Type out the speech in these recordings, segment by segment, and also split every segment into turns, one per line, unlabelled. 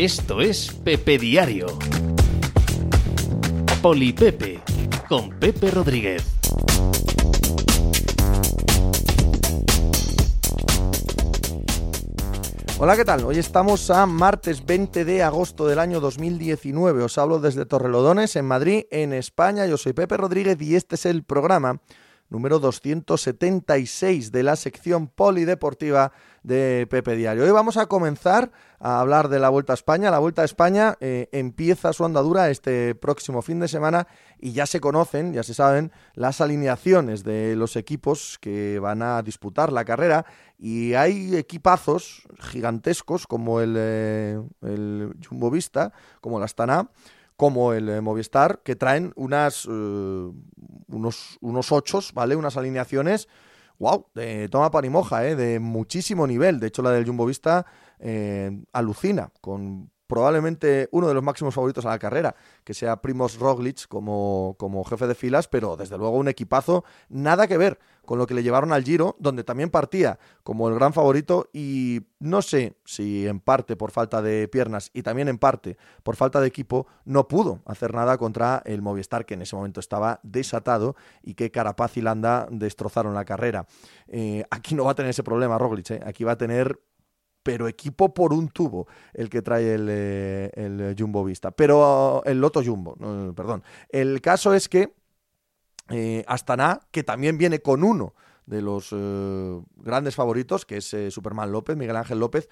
Esto es Pepe Diario. Polipepe con Pepe Rodríguez.
Hola, ¿qué tal? Hoy estamos a martes 20 de agosto del año 2019. Os hablo desde Torrelodones, en Madrid, en España. Yo soy Pepe Rodríguez y este es el programa número 276 de la sección polideportiva de Pepe Diario. Hoy vamos a comenzar a hablar de la Vuelta a España. La Vuelta a España eh, empieza su andadura este próximo fin de semana y ya se conocen, ya se saben las alineaciones de los equipos que van a disputar la carrera y hay equipazos gigantescos como el, eh, el Jumbo Vista, como la Astana, como el eh, Movistar, que traen unas, eh, unos, unos ochos, ¿vale? Unas alineaciones, wow, de toma para y moja, ¿eh? De muchísimo nivel. De hecho, la del Jumbo Vista eh, alucina con probablemente uno de los máximos favoritos a la carrera, que sea Primoz Roglic como, como jefe de filas, pero desde luego un equipazo nada que ver con lo que le llevaron al Giro, donde también partía como el gran favorito y no sé si en parte por falta de piernas y también en parte por falta de equipo no pudo hacer nada contra el Movistar que en ese momento estaba desatado y que Carapaz y Landa destrozaron la carrera. Eh, aquí no va a tener ese problema Roglic, ¿eh? aquí va a tener pero equipo por un tubo el que trae el, eh, el Jumbo Vista, pero el Loto Jumbo, perdón. El caso es que eh, Astana, que también viene con uno de los eh, grandes favoritos, que es eh, Superman López, Miguel Ángel López,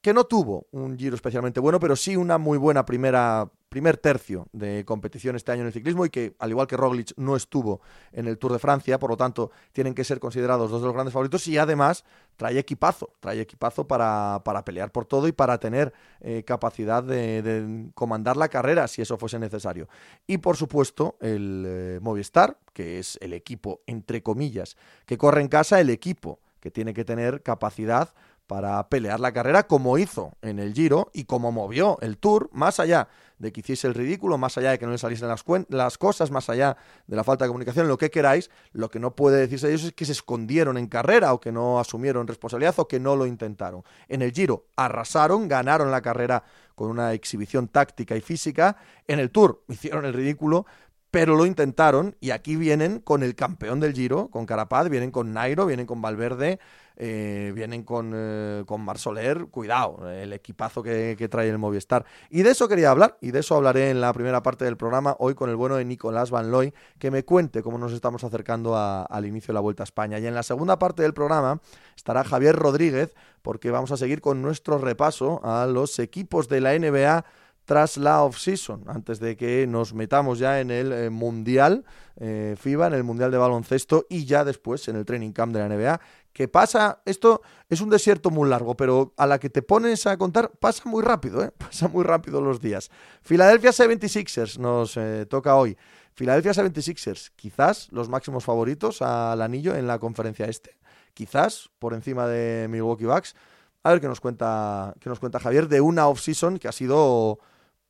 que no tuvo un giro especialmente bueno, pero sí una muy buena primera primer tercio de competición este año en el ciclismo y que, al igual que Roglic, no estuvo en el Tour de Francia, por lo tanto, tienen que ser considerados dos de los grandes favoritos y además trae equipazo, trae equipazo para, para pelear por todo y para tener eh, capacidad de, comandar la carrera si eso fuese necesario. Y por supuesto, el eh, Movistar, que es el equipo, entre comillas, que corre en casa, el equipo que tiene que tener capacidad para pelear la carrera como hizo en el Giro y como movió el Tour, más allá de que hiciese el ridículo, más allá de que no le saliesen las, las cosas, más allá de la falta de comunicación, lo que queráis, lo que no puede decirse de ellos es que se escondieron en carrera o que no asumieron responsabilidad o que no lo intentaron. En el Giro arrasaron, ganaron la carrera con una exhibición táctica y física, en el Tour hicieron el ridículo, pero lo intentaron y aquí vienen con el campeón del Giro, con Carapaz, vienen con Nairo, vienen con Valverde, eh, vienen con, eh, con Mar Soler, cuidado, el equipazo que, que, trae el Movistar. Y de eso quería hablar, y de eso hablaré en la primera parte del programa, hoy con el bueno de Nicolás Van Looy, que me cuente cómo nos estamos acercando al inicio de la Vuelta a España. Y en la segunda parte del programa estará Javier Rodríguez, porque vamos a seguir con nuestro repaso a los equipos de la NBA tras la off-season, antes de que nos metamos ya en el eh, Mundial eh, FIBA, en el Mundial de Baloncesto y ya después en el Training Camp de la NBA. Que pasa, esto es un desierto muy largo, pero a la que te pones a contar pasa muy rápido, ¿eh? pasa muy rápido los días. Philadelphia 76ers nos eh, toca hoy. Philadelphia 76ers, quizás los máximos favoritos al anillo en la conferencia este, quizás por encima de Milwaukee Bucks. A ver qué nos cuenta, qué nos cuenta Javier de una off-season que ha sido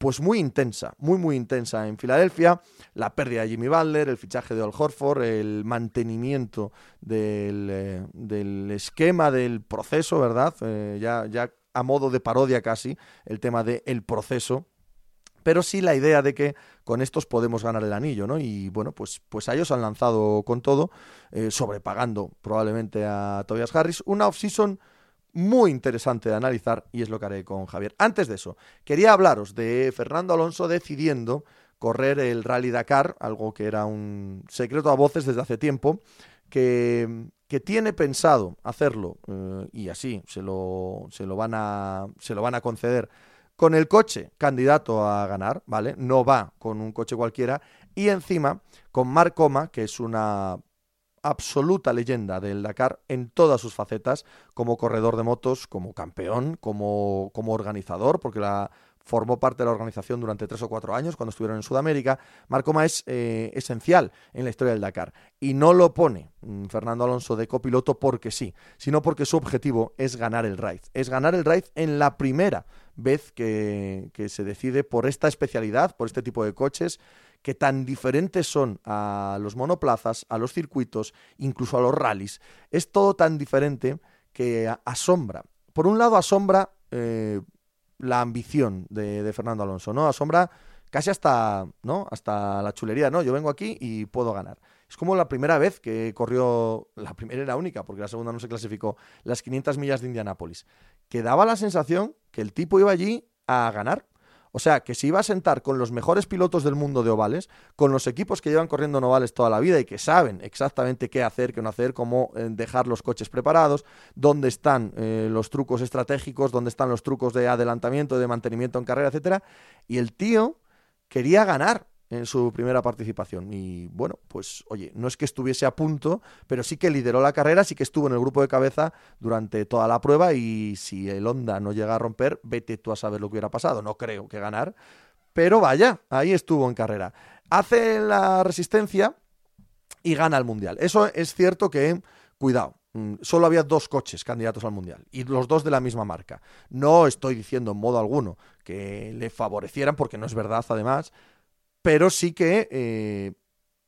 pues muy intensa, muy muy intensa en Filadelfia, la pérdida de Jimmy Butler, el fichaje de Al Horford, el mantenimiento del, eh, del esquema del proceso, ¿verdad? Eh, ya, ya a modo de parodia casi, el tema del el proceso, pero sí la idea de que con estos podemos ganar el anillo, ¿no? Y bueno, pues, pues a ellos han lanzado con todo, eh, sobrepagando probablemente a Tobias Harris, una off-season muy interesante de analizar y es lo que haré con Javier. Antes de eso, quería hablaros de Fernando Alonso decidiendo correr el Rally Dakar, algo que era un secreto a voces desde hace tiempo, que, que tiene pensado hacerlo eh, y así se lo, se, lo van a, se lo van a conceder con el coche candidato a ganar, ¿vale? No va con un coche cualquiera y encima con Mark Coma, que es una absoluta leyenda del Dakar en todas sus facetas, como corredor de motos, como campeón, como, como organizador, porque la formó parte de la organización durante tres o cuatro años cuando estuvieron en Sudamérica. Marcoma es eh, esencial en la historia del Dakar y no lo pone mm, Fernando Alonso de copiloto porque sí, sino porque su objetivo es ganar el raid. Es ganar el raid en la primera vez que, que se decide por esta especialidad, por este tipo de coches que tan diferentes son a los monoplazas, a los circuitos, incluso a los rallies. Es todo tan diferente que asombra. Por un lado asombra eh, la ambición de, Fernando Alonso, ¿no? Asombra casi hasta, ¿no? Hasta la chulería, ¿no? Yo vengo aquí y puedo ganar. Es como la primera vez que corrió, la primera era única, porque la segunda no se clasificó, las 500 millas de Indianápolis, que daba la sensación que el tipo iba allí a ganar. O sea, que se iba a sentar con los mejores pilotos del mundo de ovales, con los equipos que llevan corriendo en ovales toda la vida y que saben exactamente qué hacer, qué no hacer, cómo eh, dejar los coches preparados, dónde están eh, los trucos estratégicos, dónde están los trucos de adelantamiento, de mantenimiento en carrera, etcétera. Y el tío quería ganar en su primera participación. Y bueno, pues oye, no es que estuviese a punto, pero sí que lideró la carrera, sí que estuvo en el grupo de cabeza durante toda la prueba y si el Honda no llega a romper, vete tú a saber lo que hubiera pasado. No creo que ganar, pero vaya, ahí estuvo en carrera. Hace la resistencia y gana el Mundial. Eso es cierto que, cuidado, mm, solo había dos coches candidatos al Mundial y los dos de la misma marca. No estoy diciendo en modo alguno que le favorecieran, porque no es verdad además, pero sí que eh,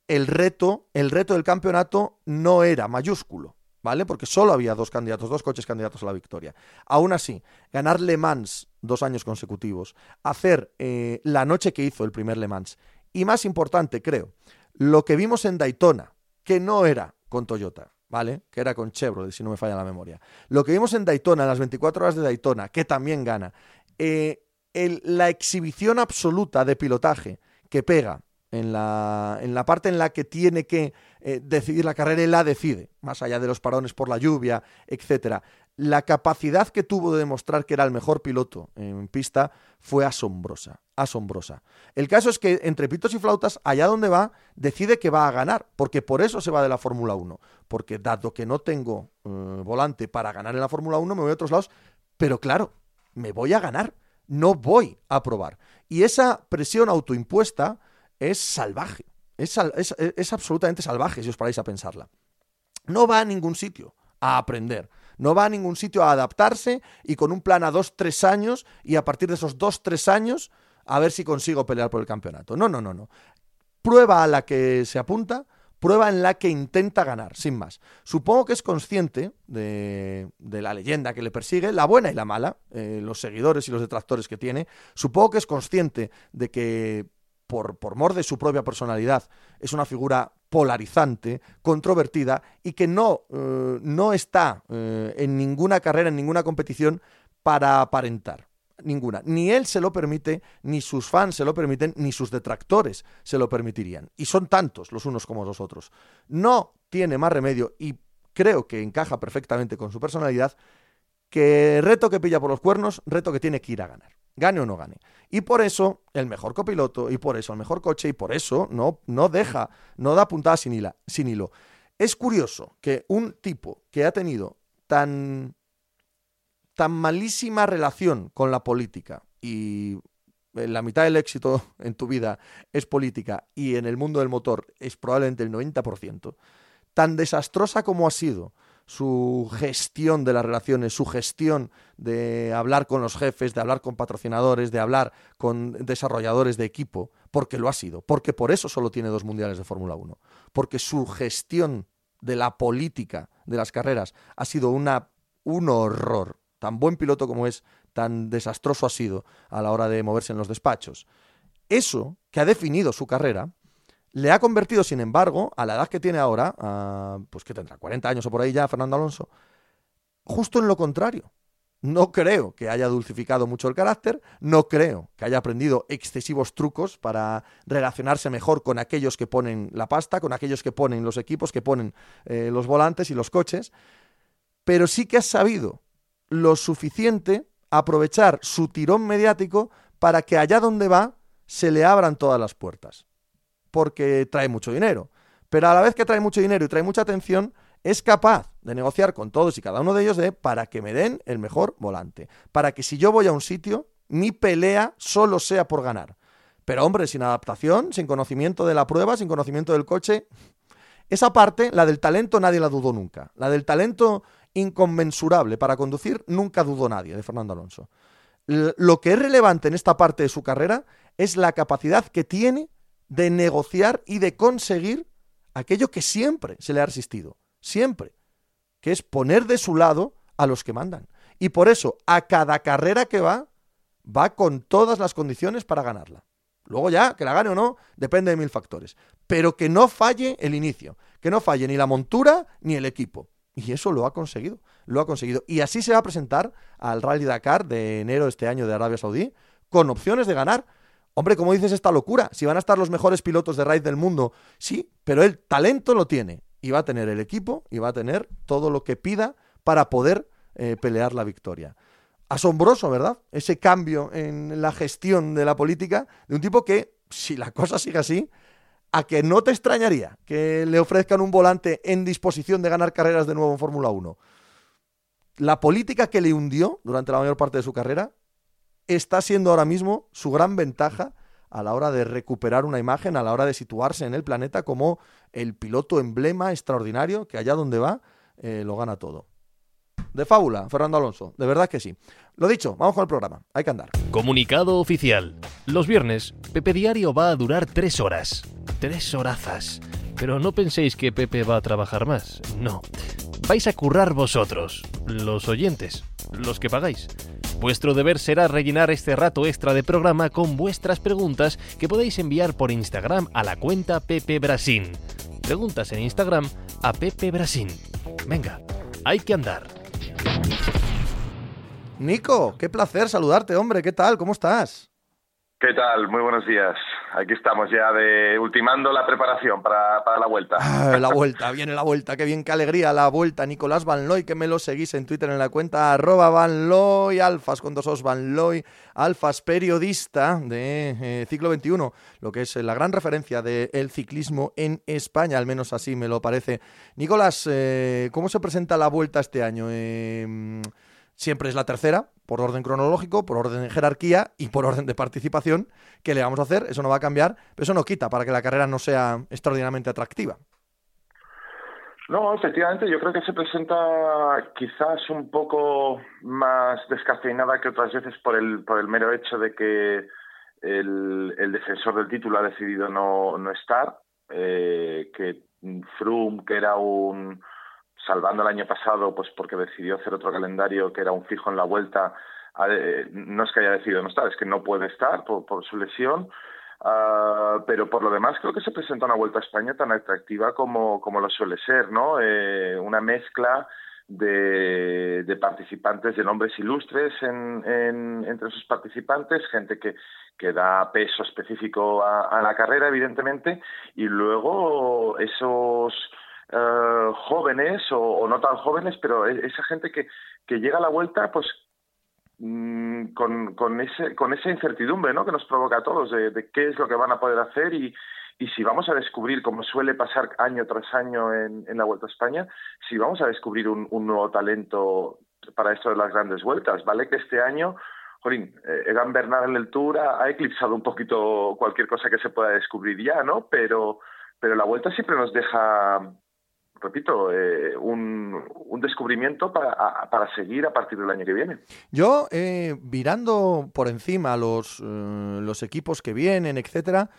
el reto, el reto del campeonato no era mayúsculo, ¿vale? Porque solo había dos candidatos, dos coches candidatos a la victoria. Aún así, ganar Le Mans dos años consecutivos, hacer eh, la noche que hizo el primer Le Mans, y más importante, creo, lo que vimos en Daytona, que no era con Toyota, ¿vale? Que era con Chevrolet, si no me falla la memoria. Lo que vimos en Daytona, en las 24 horas de Daytona, que también gana, eh, la exhibición absoluta de pilotaje que pega en la, en la parte en la que tiene que eh, decidir la carrera, él la decide, más allá de los parones por la lluvia, etcétera. La capacidad que tuvo de demostrar que era el mejor piloto en pista fue asombrosa, asombrosa. El caso es que entre pitos y flautas, allá donde va, decide que va a ganar, porque por eso se va de la Fórmula 1, porque dado que no tengo eh, volante para ganar en la Fórmula 1, me voy a otros lados, pero claro, me voy a ganar no voy a probar. Y esa presión autoimpuesta es salvaje, es, es, absolutamente salvaje si os paráis a pensarla. No va a ningún sitio a aprender, no va a ningún sitio a adaptarse y con un plan a dos, tres años y a partir de esos dos, tres años a ver si consigo pelear por el campeonato. No, no, no, no. Prueba a la que se apunta, prueba en la que intenta ganar, sin más. Supongo que es consciente de, la leyenda que le persigue, la buena y la mala, eh, los seguidores y los detractores que tiene. Supongo que es consciente de que, por, mor de su propia personalidad, es una figura polarizante, controvertida y que no, eh, no está eh, en ninguna carrera, en ninguna competición para aparentar ninguna. Ni él se lo permite, ni sus fans se lo permiten, ni sus detractores se lo permitirían. Y son tantos los unos como los otros. No tiene más remedio y creo que encaja perfectamente con su personalidad que reto que pilla por los cuernos, reto que tiene que ir a ganar. Gane o no gane. Y por eso el mejor copiloto, y por eso el mejor coche, y por eso no, no deja, no da puntada sin, sin hilo. Es curioso que un tipo que ha tenido tan tan malísima relación con la política. Y la mitad del éxito en tu vida es política y en el mundo del motor es probablemente el 90%, tan desastrosa como ha sido su gestión de las relaciones, su gestión de hablar con los jefes, de hablar con patrocinadores, de hablar con desarrolladores de equipo, porque lo ha sido, porque por eso solo tiene dos mundiales de Fórmula 1, porque su gestión de la política de las carreras ha sido una, un horror, tan buen piloto como es, tan desastroso ha sido a la hora de moverse en los despachos. Eso, que ha definido su carrera, le ha convertido, sin embargo, a la edad que tiene ahora, pues que tendrá 40 años o por ahí ya, Fernando Alonso, justo en lo contrario. No creo que haya dulcificado mucho el carácter, no creo que haya aprendido excesivos trucos para relacionarse mejor con aquellos que ponen la pasta, con aquellos que ponen los equipos, que ponen eh, los volantes y los coches, pero sí que ha sabido lo suficiente aprovechar su tirón mediático para que allá donde va se le abran todas las puertas. Porque trae mucho dinero. Pero a la vez que trae mucho dinero y trae mucha atención, es capaz de negociar con todos y cada uno de ellos de para que me den el mejor volante. Para que si yo voy a un sitio, mi pelea solo sea por ganar. Pero hombre, sin adaptación, sin conocimiento de la prueba, sin conocimiento del coche, esa parte, la del talento, nadie la dudó nunca. La del talento inconmensurable para conducir, nunca dudó nadie de Fernando Alonso. Lo que es relevante en esta parte de su carrera es la capacidad que tiene de negociar y de conseguir aquello que siempre se le ha resistido, siempre, que es poner de su lado a los que mandan. Y por eso, a cada carrera que va, va con todas las condiciones para ganarla. Luego ya, que la gane o no, depende de mil factores. Pero que no falle el inicio, que no falle ni la montura ni el equipo. Y eso lo ha conseguido, lo ha conseguido. Y así se va a presentar al Rally Dakar de enero de este año de Arabia Saudí, con opciones de ganar. Hombre, como dices, esta locura. Si van a estar los mejores pilotos de raid del mundo, sí, pero el talento lo tiene. Y va a tener el equipo y va a tener todo lo que pida para poder eh, pelear la victoria asombroso, ¿verdad? Ese cambio en la gestión de la política de un tipo que, si la cosa sigue así, a que no te extrañaría que le ofrezcan un volante en disposición de ganar carreras de nuevo en Fórmula 1. La política que le hundió durante la mayor parte de su carrera está siendo ahora mismo su gran ventaja a la hora de recuperar una imagen, a la hora de situarse en el planeta como el piloto emblema extraordinario que allá donde va eh, lo gana todo de fábula, Fernando Alonso. De verdad que sí. Lo dicho, vamos con el programa. Hay que andar.
Comunicado oficial. Los viernes, Pepe Diario va a durar tres horas. Tres horazas. Pero no penséis que Pepe va a trabajar más. No. Vais a currar vosotros, los oyentes, los que pagáis. Vuestro deber será rellenar este rato extra de programa con vuestras preguntas que podéis enviar por Instagram a la cuenta Pepe Brasín. Preguntas en Instagram a Pepe Brasín. Venga, hay que andar.
Nico, qué placer saludarte, hombre. ¿Qué tal? ¿Cómo estás?
¿Qué tal? Muy buenos días. Aquí estamos ya de ultimando la preparación para, la vuelta.
Ah, la vuelta, viene la vuelta, qué bien, qué alegría, la vuelta. Nicolás Van Loy, que me lo seguís en Twitter en la cuenta arroba Van Alfas, con dos os Van Loy Alfas, periodista de eh, Ciclo 21, lo que es la gran referencia del ciclismo en España, al menos así me lo parece. Nicolás, eh, ¿cómo se presenta la vuelta este año? Eh, siempre es la tercera, por orden cronológico, por orden de jerarquía y por orden de participación. ¿Qué le vamos a hacer? Eso no va a cambiar, pero eso no quita para que la carrera no sea extraordinariamente atractiva.
No, efectivamente, yo creo que se presenta quizás un poco más descafeinada que otras veces por el, por el mero hecho de que el, defensor del título ha decidido no, no estar, eh, que Froome, que era un, salvando el año pasado, pues porque decidió hacer otro calendario que era un fijo en la vuelta, no es que haya decidido no estar, es que no puede estar por, su lesión. Ah, pero por lo demás creo que se presenta una vuelta a España tan atractiva como, como lo suele ser, ¿no? Eh, una mezcla de, participantes, de nombres ilustres en, entre sus participantes, gente que, que da peso específico a la carrera, evidentemente, y luego esos eh, jóvenes o, no tan jóvenes, pero e, esa gente que, llega a la vuelta, pues mm, con, con, ese, con esa incertidumbre ¿no? que nos provoca a todos de, qué es lo que van a poder hacer y, si vamos a descubrir, como suele pasar año tras año en, la Vuelta a España, si vamos a descubrir un, nuevo talento para esto de las grandes vueltas. Vale que este año, Jorín, eh, Egan Bernal en el Tour ha, ha, eclipsado un poquito cualquier cosa que se pueda descubrir ya, ¿no? Pero, pero la Vuelta siempre nos deja repito, eh, un, descubrimiento para, para, seguir a partir del año que viene.
Yo, eh, mirando por encima los, eh, los equipos que vienen, etcétera,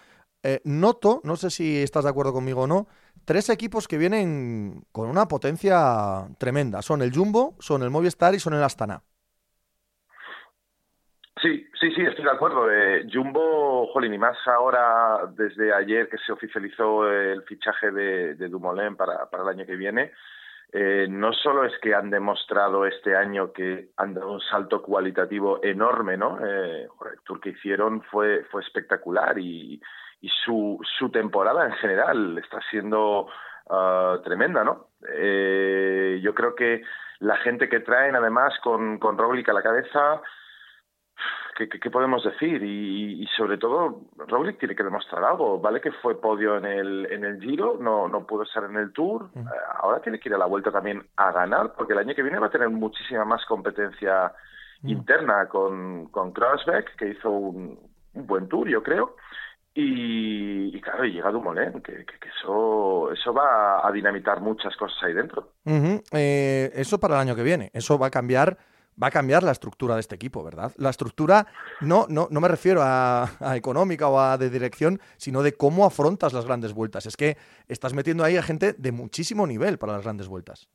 noto, no sé si estás de acuerdo conmigo o no, tres equipos que vienen con una potencia tremenda. Son el Jumbo, son el Movistar y son el Astana.
Sí, sí, sí, estoy de acuerdo. Eh, Jumbo, jolín, y más ahora, desde ayer que se oficializó el fichaje de, Dumoulin para, para, el año que viene, eh, no solo es que han demostrado este año que han dado un salto cualitativo enorme, ¿no? Eh, el tour que hicieron fue, fue espectacular y, y su, su temporada en general está siendo uh, tremenda, ¿no? Eh, yo creo que la gente que traen, además, con, con Roglic a la cabeza, ¿qué, podemos decir? Y, sobre todo, Roglic tiene que demostrar algo. Vale que fue podio en el, en el Giro, no, no pudo estar en el Tour. Eh, ahora tiene que ir a la vuelta también a ganar, porque el año que viene va a tener muchísima más competencia interna con, con Krasbeck, que hizo un, buen Tour, yo creo. Y, claro, y llega Dumoulin, que, que, eso, eso va a dinamitar muchas cosas ahí dentro.
Eh, eso para el año que viene. Eso va a cambiar va a cambiar la estructura de este equipo, ¿verdad? La estructura, no, no, no me refiero a, económica o a de dirección, sino de cómo afrontas las grandes vueltas. Es que estás metiendo ahí a gente de muchísimo nivel para las grandes vueltas.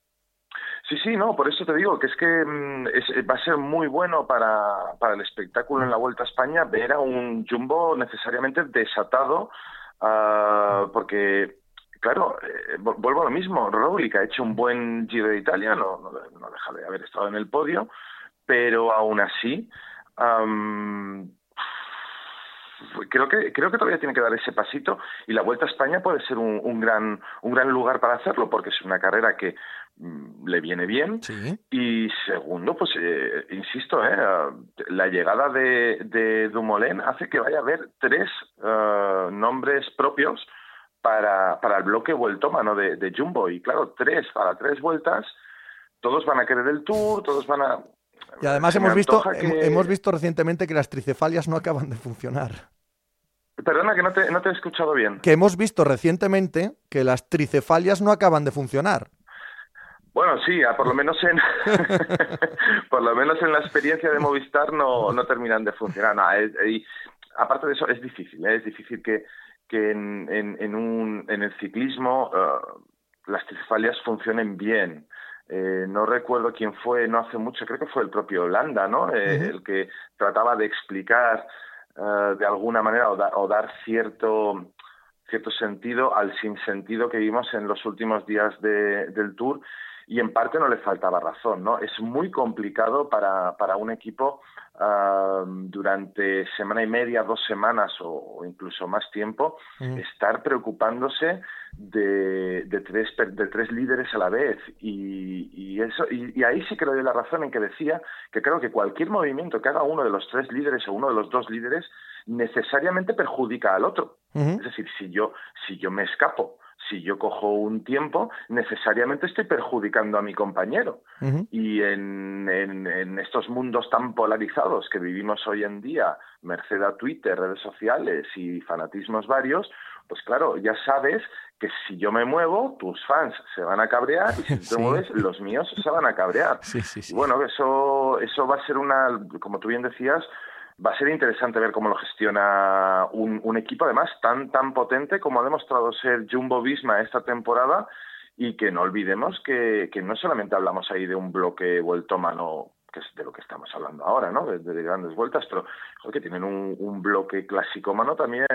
Sí, sí, no, por eso te digo que es que mm, va a ser muy bueno para, para, el espectáculo en la Vuelta a España ver a un Jumbo necesariamente desatado, uh, porque, claro, eh, vuelvo a lo mismo, Roglic ha hecho un buen Giro de Italia, no, no, no, deja de haber estado en el podio, pero aún así... Um, creo que creo que todavía tiene que dar ese pasito y la Vuelta a España puede ser un, un gran un gran lugar para hacerlo porque es una carrera que mm, le viene bien. Y segundo pues eh, insisto eh, la llegada de, de Dumoulin hace que vaya a haber tres uh, nombres propios para, para el bloque vueltómano de, de Jumbo y claro tres para tres vueltas todos van a querer el tour todos van a
y además hemos visto, hemos visto recientemente que las tricefalias no acaban de funcionar.
Perdona, que no te, no te he escuchado bien.
Que hemos visto recientemente que las tricefalias no acaban de funcionar.
Bueno, sí, por lo menos en por lo menos en la experiencia de Movistar no, no terminan de funcionar. y, aparte de eso, es difícil, ¿eh? es difícil que, que en, en, un, en el ciclismo uh, las tricefalias funcionen bien. Eh, no recuerdo quién fue, no hace mucho, creo que fue el propio Holanda, ¿no? Eh, el que trataba de explicar eh, de alguna manera o, dar cierto cierto sentido al sinsentido que vimos en los últimos días del Tour y en parte no le faltaba razón, ¿no? Es muy complicado para, para un equipo uh, durante semana y media, dos semanas o, incluso más tiempo, mm. estar preocupándose de, de, tres, de tres líderes a la vez. Y, y eso, y, y, ahí sí doy la razón en que decía que creo que cualquier movimiento que haga uno de los tres líderes o uno de los dos líderes necesariamente perjudica al otro. Es decir, si yo, si yo me escapo si yo cojo un tiempo, necesariamente estoy perjudicando a mi compañero. Y en, en, estos mundos tan polarizados que vivimos hoy en día, merced a Twitter, redes sociales y fanatismos varios, pues claro, ya sabes que si yo me muevo, tus fans se van a cabrear y si te mueves, los míos se van a cabrear. y bueno, eso, eso va a ser una, como tú bien decías, va a ser interesante ver cómo lo gestiona un, un, equipo, además, tan, tan potente como ha demostrado ser Jumbo Visma esta temporada y que no olvidemos que, que no solamente hablamos ahí de un bloque vuelto mano que es de lo que estamos hablando ahora, ¿no? De, grandes vueltas, pero que tienen un, un bloque clásico mano también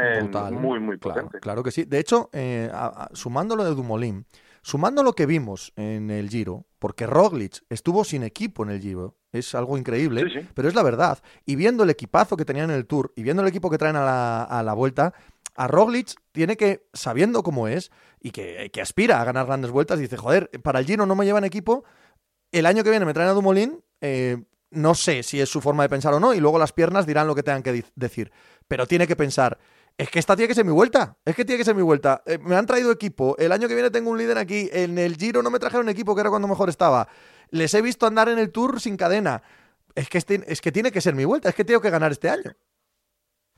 muy, muy potente.
Claro, que sí. De hecho, eh, sumando lo de Dumoulin, sumando lo que vimos en el Giro, porque Roglic estuvo sin equipo en el Giro, es algo increíble, pero es la verdad. Y viendo el equipazo que tenían en el Tour y viendo el equipo que traen a la, a la vuelta, a Roglic tiene que, sabiendo cómo es y que, que, aspira a ganar grandes vueltas, dice, joder, para el Giro no me llevan equipo, el año que viene me traen a Dumoulin, eh, no sé si es su forma de pensar o no, y luego las piernas dirán lo que tengan que decir. Pero tiene que pensar, es que esta tiene que ser mi vuelta. Es que tiene que ser mi vuelta. Eh, me han traído equipo. El año que viene tengo un líder aquí. En el Giro no me trajeron equipo, que era cuando mejor estaba. Les he visto andar en el Tour sin cadena. Es que, este, es que tiene que ser mi vuelta. Es que tengo que ganar este año.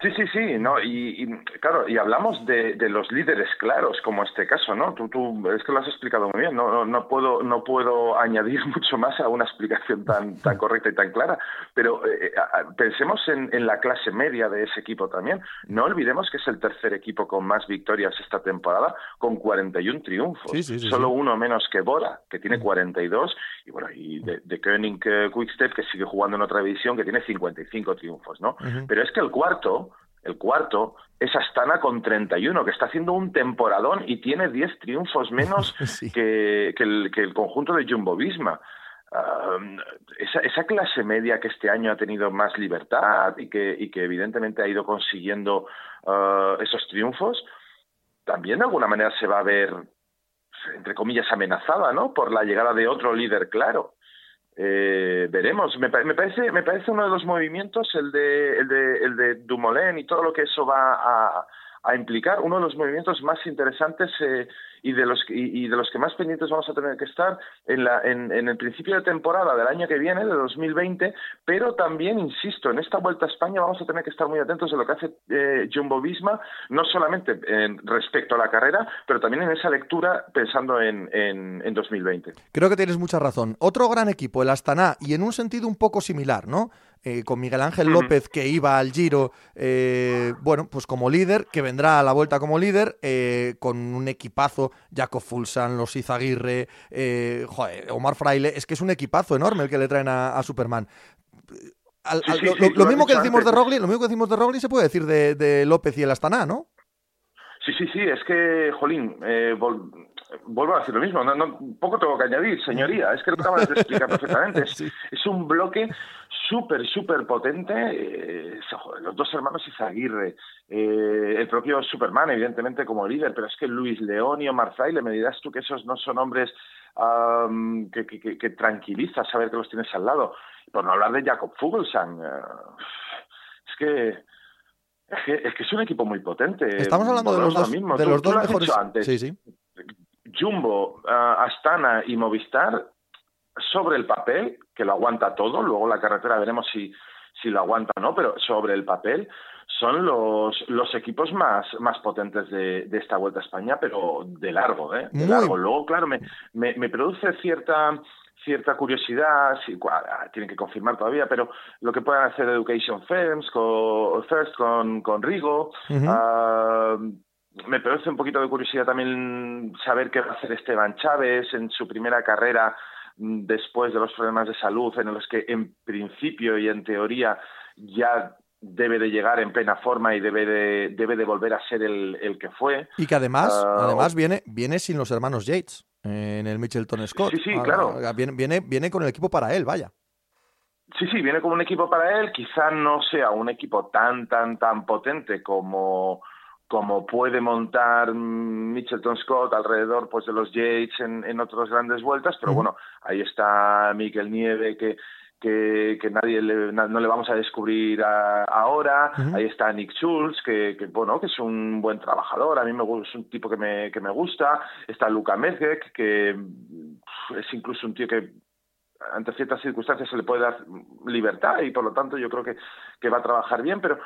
Sí, sí, sí, no, y, claro, y hablamos de, de, los líderes claros, como este caso, ¿no? Tú, tú, es que lo has explicado muy bien, no, no, puedo, no puedo añadir mucho más a una explicación tan, tan correcta y tan clara, pero eh, pensemos en, en, la clase media de ese equipo también. No olvidemos que es el tercer equipo con más victorias esta temporada, con 41 triunfos, solo uno menos que Bora, que tiene 42, y bueno, y de, de Koenig eh, Quickstep, que sigue jugando en otra división, que tiene 55 triunfos, ¿no? Pero es que el cuarto, el cuarto es Astana con 31, que está haciendo un temporadón y tiene 10 triunfos menos que, el, conjunto de Jumbo Visma. esa, clase media que este año ha tenido más libertad y que, y que evidentemente ha ido consiguiendo ah, esos triunfos, también de alguna manera se va a ver, entre comillas, amenazada ¿no? por la llegada de otro líder claro. Eh, veremos. Me, me, parece, me parece uno de los movimientos, el de, el de, el de Dumoulin y todo lo que eso va a, a implicar uno de los movimientos más interesantes eh, y, de los, y, de los que más pendientes vamos a tener que estar en, la, en, en, el principio de temporada del año que viene, de 2020, pero también, insisto, en esta Vuelta a España vamos a tener que estar muy atentos a lo que hace eh, Jumbo Visma, no solamente en, respecto a la carrera, pero también en esa lectura pensando en, en, en 2020.
Creo que tienes mucha razón. Otro gran equipo, el Astana, y en un sentido un poco similar, ¿no? Eh, con Miguel Ángel López que iba al Giro, eh, bueno, pues como líder, que vendrá a la vuelta como líder, eh, con un equipazo, Jacob Fulsan, los Izaguirre, joder, Omar Fraile, es que es un equipazo enorme el que le traen a, Superman. lo, mismo que decimos de Rogli, lo mismo que decimos de Rogli se puede decir de, López y el Astana, ¿no?
Sí, sí, sí, es que, Jolín, vuelvo a decir lo mismo, no, poco tengo que añadir, señoría, es que lo acabas de explicar perfectamente. Es, un bloque súper, súper potente. Eh, los dos hermanos Izaguirre, eh, el propio Superman, evidentemente, como líder, pero es que Luis León y Omar Fraile, me dirás tú que esos no son hombres que, que, que, tranquiliza saber que los tienes al lado. Por no hablar de Jacob Fuglsang. Eh, es que. Es que, es un equipo muy potente.
Estamos hablando de los dos, de los dos mejores.
Antes. Sí, sí. Jumbo, Astana y Movistar, sobre el papel, que lo aguanta todo, luego la carretera veremos si, si lo aguanta o no, pero sobre el papel son los, los equipos más, más potentes de, de esta Vuelta a España, pero de largo, ¿eh? De largo. Luego, claro, me, me, me produce cierta cierta curiosidad, sí, tienen que confirmar todavía, pero lo que puedan hacer Education Firms con, First con, con Rigo, me produce un poquito de curiosidad también saber qué va a hacer Esteban Chávez en su primera carrera mm, después de los problemas de salud en los que en principio y en teoría ya debe de llegar en plena forma y debe de, debe de volver a ser el, el que fue.
Y que además, ah, además viene, viene sin los hermanos Yates en el Mitchelton Scott.
Sí, sí, ah, claro.
Ah, viene, viene, viene con el equipo para él, vaya.
Sí, sí, viene como un equipo para él. Quizá no sea un equipo tan, tan, tan potente como como puede montar Mitchelton Scott alrededor pues de los Yates en, en otras grandes vueltas, pero bueno, ahí está Miquel Nieve que que, que nadie le, no le vamos a descubrir ahora. Ahí está Nick Schulz, que, que, bueno, que es un buen trabajador. A mí me es un tipo que me, que me gusta. Está Luca Mezek, que es incluso un tío que ante ciertas circunstancias se le puede dar libertad y por lo tanto yo creo que, que va a trabajar bien, pero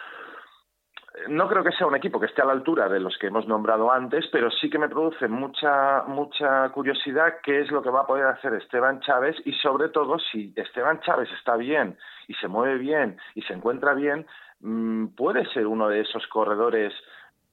no creo que sea un equipo que esté a la altura de los que hemos nombrado antes, pero sí que me produce mucha mucha curiosidad qué es lo que va a poder hacer Esteban Chávez y sobre todo si Esteban Chávez está bien y se mueve bien y se encuentra bien, mm, puede ser uno de esos corredores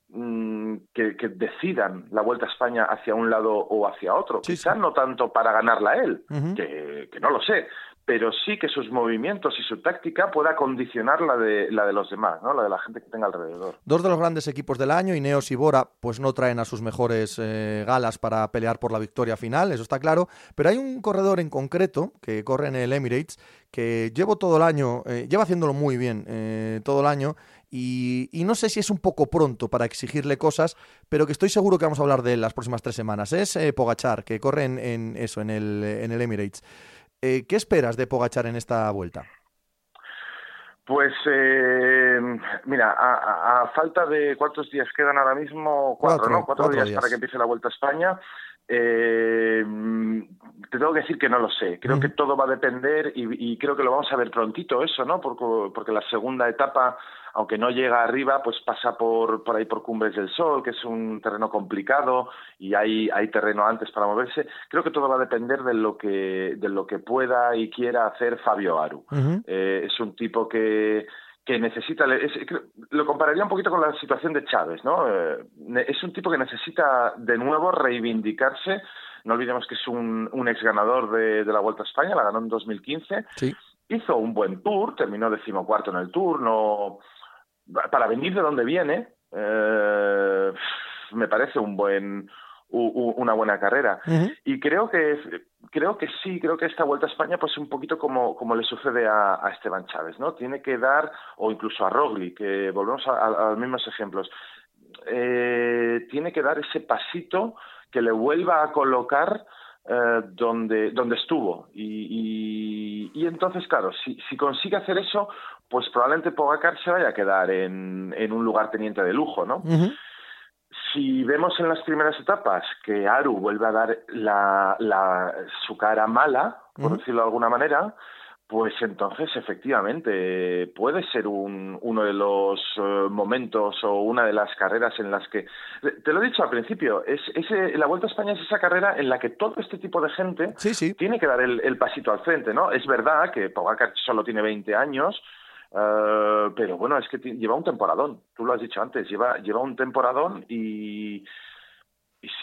mm, que, decidan la Vuelta a España hacia un lado o hacia otro. Quizás no tanto para ganarla él, que, que no lo sé, pero sí que sus movimientos y su táctica pueda condicionar la de, la de los demás, ¿no? la de la gente que tenga alrededor.
Dos de los grandes equipos del año, Ineos y Bora, pues no traen a sus mejores eh, galas para pelear por la victoria final, eso está claro, pero hay un corredor en concreto que corre en el Emirates que llevo todo el año, eh, lleva haciéndolo muy bien eh, todo el año y, no sé si es un poco pronto para exigirle cosas, pero que estoy seguro que vamos a hablar de él las próximas tres semanas. Es Pogachar, que corre en, en eso, en el, en el Emirates. Eh, ¿Qué esperas de Pogachar en esta vuelta?
Pues eh, mira, a, falta de cuántos días quedan ahora mismo, cuatro, ¿no? Cuatro, días, para que empiece la Vuelta a España. Eh, te tengo que decir que no lo sé. Creo que todo va a depender y, y, creo que lo vamos a ver prontito eso, ¿no? Porque, porque la segunda etapa aunque no llega arriba, pues pasa por, por ahí por Cumbres del Sol, que es un terreno complicado y hay, hay terreno antes para moverse. Creo que todo va a depender de lo que, de lo que pueda y quiera hacer Fabio Aru. Eh, es un tipo que, que necesita, lo compararía un poquito con la situación de Chávez, ¿no? Eh, es un tipo que necesita de nuevo reivindicarse. No olvidemos que es un, un ex ganador de, de la Vuelta a España, la ganó en 2015.
Sí.
Hizo un buen tour, terminó decimocuarto en el tour, no, para venir de donde viene, eh, me parece un buen una buena carrera. Y creo que creo que sí creo que esta vuelta a España pues un poquito como como le sucede a, Esteban Chávez no tiene que dar o incluso a Rogli que volvemos a, los mismos ejemplos eh, tiene que dar ese pasito que le vuelva a colocar eh, donde, donde estuvo. Y, y, entonces, claro, si, si consigue hacer eso, pues probablemente Pogacar se vaya a quedar en, en un lugar teniente de lujo, ¿no? Si vemos en las primeras etapas que Aru vuelve a dar la, la, su cara mala, por decirlo de alguna manera, pues entonces efectivamente puede ser un, uno de los eh, momentos o una de las carreras en las que te lo he dicho al principio es, la Vuelta a España es esa carrera en la que todo este tipo de gente tiene que dar el, pasito al frente no es verdad que Pogacar solo tiene 20 años eh, pero bueno es que lleva un temporadón tú lo has dicho antes lleva lleva un temporadón y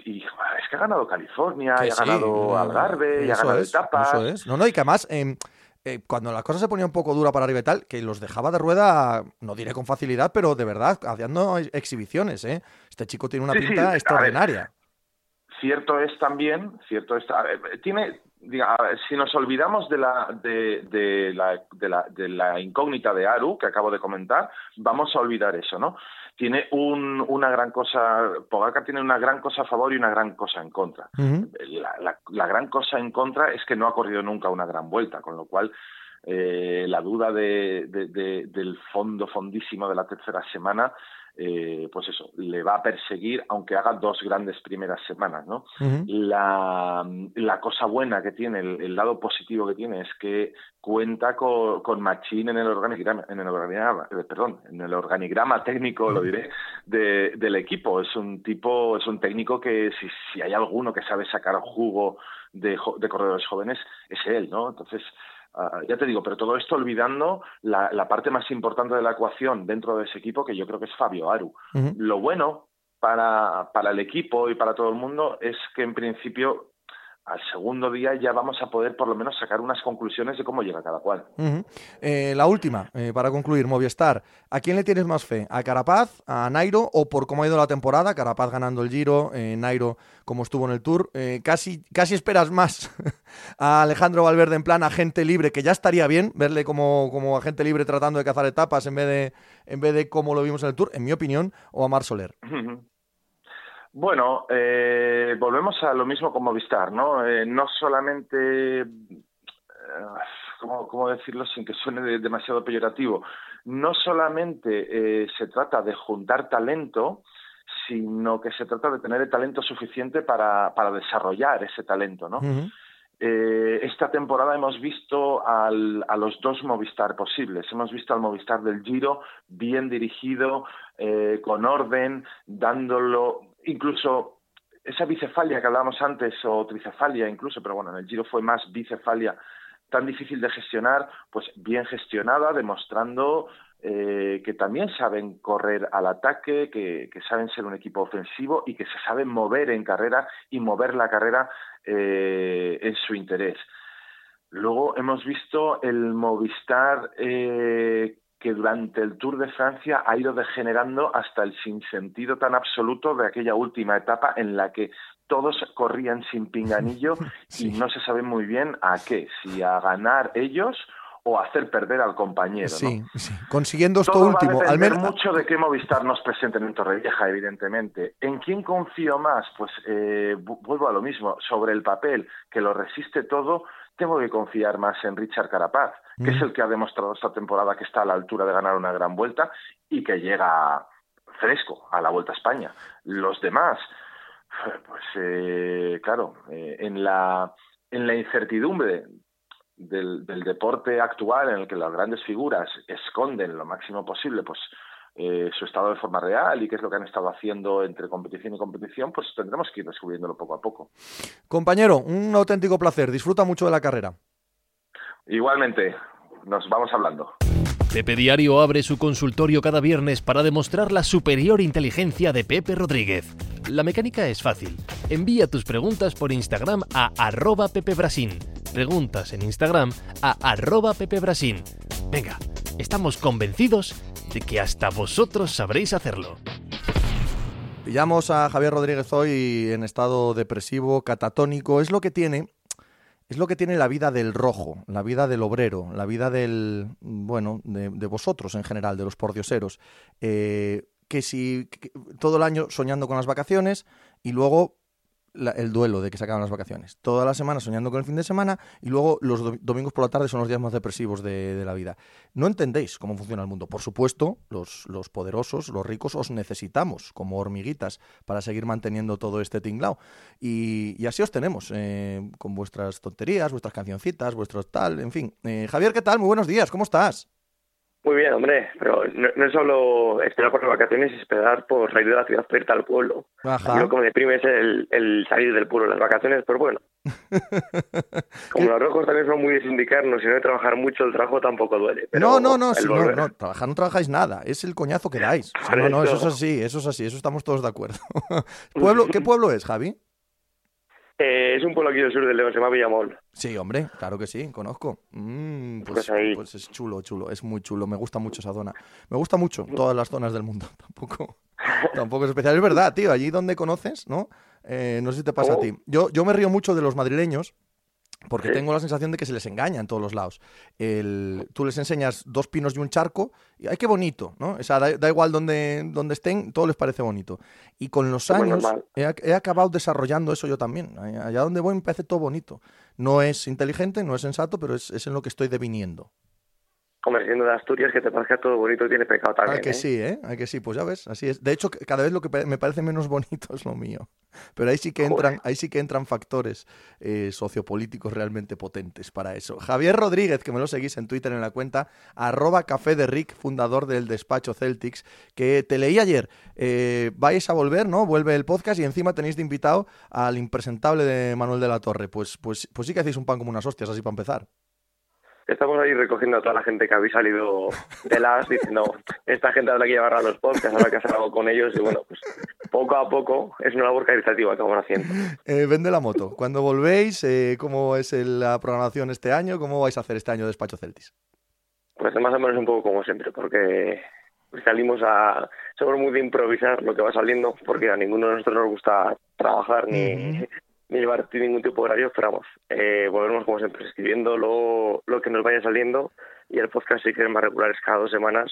y, es que ha ganado California, y ha ganado Algarve, y ha ganado etapas.
Eso es. No, no, y que además, em, eh, cuando la cosa se ponía un poco dura para arriba y tal, que los dejaba de rueda, no diré con facilidad, pero de verdad, haciendo exhibiciones, ¿eh? Este chico tiene una pinta extraordinaria.
cierto es también, cierto es, tiene, si nos olvidamos de la, de, de, la, de, la, de la incógnita de Aru, que acabo de comentar, vamos a olvidar eso, ¿no? Tiene un, una gran cosa, Pogacar tiene una gran cosa a favor y una gran cosa en contra. la, la, gran cosa en contra es que no ha corrido nunca una gran vuelta, con lo cual eh, la duda de, del fondo fondísimo de la tercera semana eh, pues eso, le va a perseguir aunque haga dos grandes primeras semanas, ¿no? la, la, cosa buena que tiene, el, lado positivo que tiene es que cuenta con, con Machín en el organigrama, en el organigrama, eh, perdón, en el organigrama técnico, lo diré, de, del equipo. Es un tipo, es un técnico que si, si hay alguno que sabe sacar jugo de, de corredores jóvenes, es él, ¿no? Entonces, Ah, ya te digo, pero todo esto olvidando la, parte más importante de la ecuación dentro de ese equipo, que yo creo que es Fabio Aru. Lo bueno para, para el equipo y para todo el mundo es que en principio al segundo día ya vamos a poder por lo menos sacar unas conclusiones de cómo llega cada cual.
Eh, la última, eh, para concluir, Movistar. ¿A quién le tienes más fe? ¿A Carapaz, a Nairo o por cómo ha ido la temporada? Carapaz ganando el Giro, eh, Nairo como estuvo en el Tour. casi, casi esperas más a Alejandro Valverde en plan agente libre, que ya estaría bien verle como, como agente libre tratando de cazar etapas en vez de, en vez de como lo vimos en el Tour, en mi opinión, o a Mar Soler.
Bueno, eh, volvemos a lo mismo con Movistar, ¿no? Eh, no solamente, eh, ¿cómo, decirlo sin que suene demasiado peyorativo? No solamente se trata de juntar talento, sino que se trata de tener el talento suficiente para, para desarrollar ese talento, ¿no? esta temporada hemos visto al, a los dos Movistar posibles. Hemos visto al Movistar del Giro bien dirigido, con orden, dándolo incluso esa bicefalia que hablábamos antes, o tricefalia incluso, pero bueno, en el Giro fue más bicefalia tan difícil de gestionar, pues bien gestionada, demostrando eh, que también saben correr al ataque, que, saben ser un equipo ofensivo y que se saben mover en carrera y mover la carrera eh, en su interés. Luego hemos visto el Movistar eh, que durante el Tour de Francia ha ido degenerando hasta el sinsentido tan absoluto de aquella última etapa en la que todos corrían sin pinganillo y no se sabe muy bien a qué, si a ganar ellos o a hacer perder al compañero.
Sí, sí. consiguiendo esto último.
al menos mucho de qué Movistar nos presenten en Torrevieja, evidentemente. ¿En quién confío más? Pues eh, vuelvo a lo mismo. Sobre el papel, que lo resiste todo, tengo que confiar más en Richard Carapaz, que es mm. el que ha demostrado esta temporada que está a la altura de ganar una gran vuelta y que llega fresco a la Vuelta a España. Los demás, pues eh, claro, eh, en, la, en la incertidumbre del, del, deporte actual en el que las grandes figuras esconden lo máximo posible, pues eh, su estado de forma real y qué es lo que han estado haciendo entre competición y competición, pues tendremos que ir descubriéndolo poco a poco.
Compañero, un auténtico placer. Disfruta mucho de la carrera.
Igualmente, nos vamos hablando.
Pepe Diario abre su consultorio cada viernes para demostrar la superior inteligencia de Pepe Rodríguez. La mecánica es fácil. Envía tus preguntas por Instagram a arroba pepebrasín. Preguntas en Instagram a arroba pepebrasín. Venga, estamos convencidos de que hasta vosotros sabréis hacerlo.
Pillamos a Javier Rodríguez hoy en estado depresivo, catatónico. Es lo que tiene, es lo que tiene la vida del rojo, la vida del obrero, la vida del, bueno, de, vosotros en general, de los pordioseros. Eh, que si todo el año soñando con las vacaciones y luego el duelo de que se acaban las vacaciones. Toda la semana soñando con el fin de semana y luego los domingos por la tarde son los días más depresivos de, la vida. No entendéis cómo funciona el mundo. Por supuesto, los, los, poderosos, los ricos, os necesitamos como hormiguitas para seguir manteniendo todo este tinglao. Y, así os tenemos, eh, con vuestras tonterías, vuestras cancioncitas, vuestros tal, en fin. Eh, Javier, ¿qué tal? Muy buenos días, ¿cómo estás?
Muy bien, hombre, pero no, es solo esperar por las vacaciones, es esperar por salir de la ciudad para irte al pueblo. Ajá. Lo que me deprime es el, salir del pueblo, las vacaciones, pero bueno. Como los rojos también son muy de sindicarnos y no de trabajar mucho, el trabajo tampoco duele.
no, no, no, no, no, trabajar no trabajáis nada, es el coñazo que dais. no, no, eso es así, eso es así, eso estamos todos de acuerdo. ¿Pueblo, ¿Qué pueblo es, Javi?
Eh, es un pueblo aquí del sur del León, se llama Villamol.
Sí, hombre, claro que sí, conozco. Mm, pues, pues, pues, es chulo, chulo, es muy chulo. Me gusta mucho esa zona. Me gusta mucho todas las zonas del mundo. Tampoco, tampoco es especial. Es verdad, tío, allí donde conoces, ¿no? Eh, no sé si te pasa a ti. Yo, yo me río mucho de los madrileños porque tengo la sensación de que se les engaña en todos los lados. El, tú les enseñas dos pinos y un charco, y ¡ay, qué bonito! ¿no? O sea, da, igual donde, donde estén, todo les parece bonito. Y con los años he, he, acabado desarrollando eso yo también. Allá donde voy me parece todo bonito. No es inteligente, no es sensato, pero es, es en lo que estoy deviniendo
comerciando de Asturias que te parezca todo bonito tiene pecado también.
Ah, que
¿eh?
sí, ¿eh? Ah, que sí, pues ya ves, así es. De hecho, cada vez lo que me parece menos bonito es lo mío. Pero ahí sí que entran, ahí sí que entran factores eh, sociopolíticos realmente potentes para eso. Javier Rodríguez, que me lo seguís en Twitter en la cuenta, arroba café de Rick, fundador del despacho Celtics, que te leí ayer. Eh, vais a volver, ¿no? Vuelve el podcast y encima tenéis de invitado al impresentable de Manuel de la Torre. Pues, pues, pues sí que hacéis un pan como unas hostias, así para empezar
estamos ahí recogiendo a toda la gente que habéis salido de las diciendo, esta gente habrá que llevar a los podcasts, habrá que hacer algo con ellos y bueno, pues poco a poco es una labor caritativa que vamos haciendo.
Eh, vende la moto. Cuando volvéis, eh, ¿cómo es la programación este año? ¿Cómo vais a hacer este año Despacho Celtis?
Pues más o menos un poco como siempre, porque salimos a... Somos muy de improvisar lo que va saliendo, porque a ninguno de nosotros nos gusta trabajar ni, ni llevar ningún tipo de horario, pero vamos, eh, volvemos como siempre, escribiendo lo, lo que nos vaya saliendo y el podcast sí que es más regulares cada dos semanas.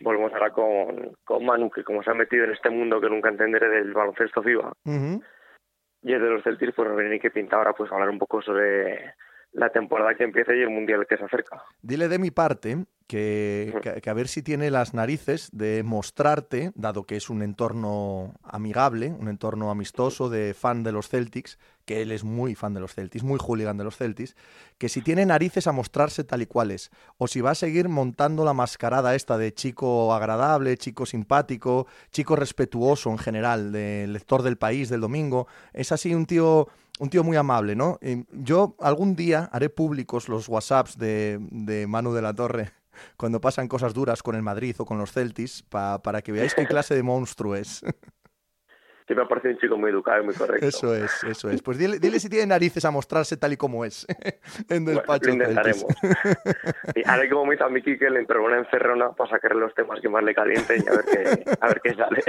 Volvemos ahora con, con Manu, que como se ha metido en este mundo que nunca entenderé del baloncesto FIBA, y es de los Celtics, pues nos viene que pinta ahora pues hablar un poco sobre la temporada que empieza y el mundial que se acerca.
Dile de mi parte que, que, a ver si tiene las narices de mostrarte, dado que es un entorno amigable, un entorno amistoso de fan de los Celtics, que él es muy fan de los Celtics, muy hooligan de los Celtics, que si tiene narices a mostrarse tal y cual es, o si va a seguir montando la mascarada esta de chico agradable, chico simpático, chico respetuoso en general, del lector del país del domingo, es así un tío un tío muy amable, ¿no? Yo algún día haré públicos los WhatsApps de, de Manu de la Torre cuando pasan cosas duras con el Madrid o con los Celtis para que veáis qué clase de monstruo es.
Sí, me parece un chico muy educado y muy correcto.
Eso es, eso es. Pues dile, dile si tiene narices a mostrarse tal y como es en despacho.
Bueno, lo intentaremos. y haré como me a que le entregó una encerrona para sacarle los temas que más le calienten y a ver qué, a ver qué sale.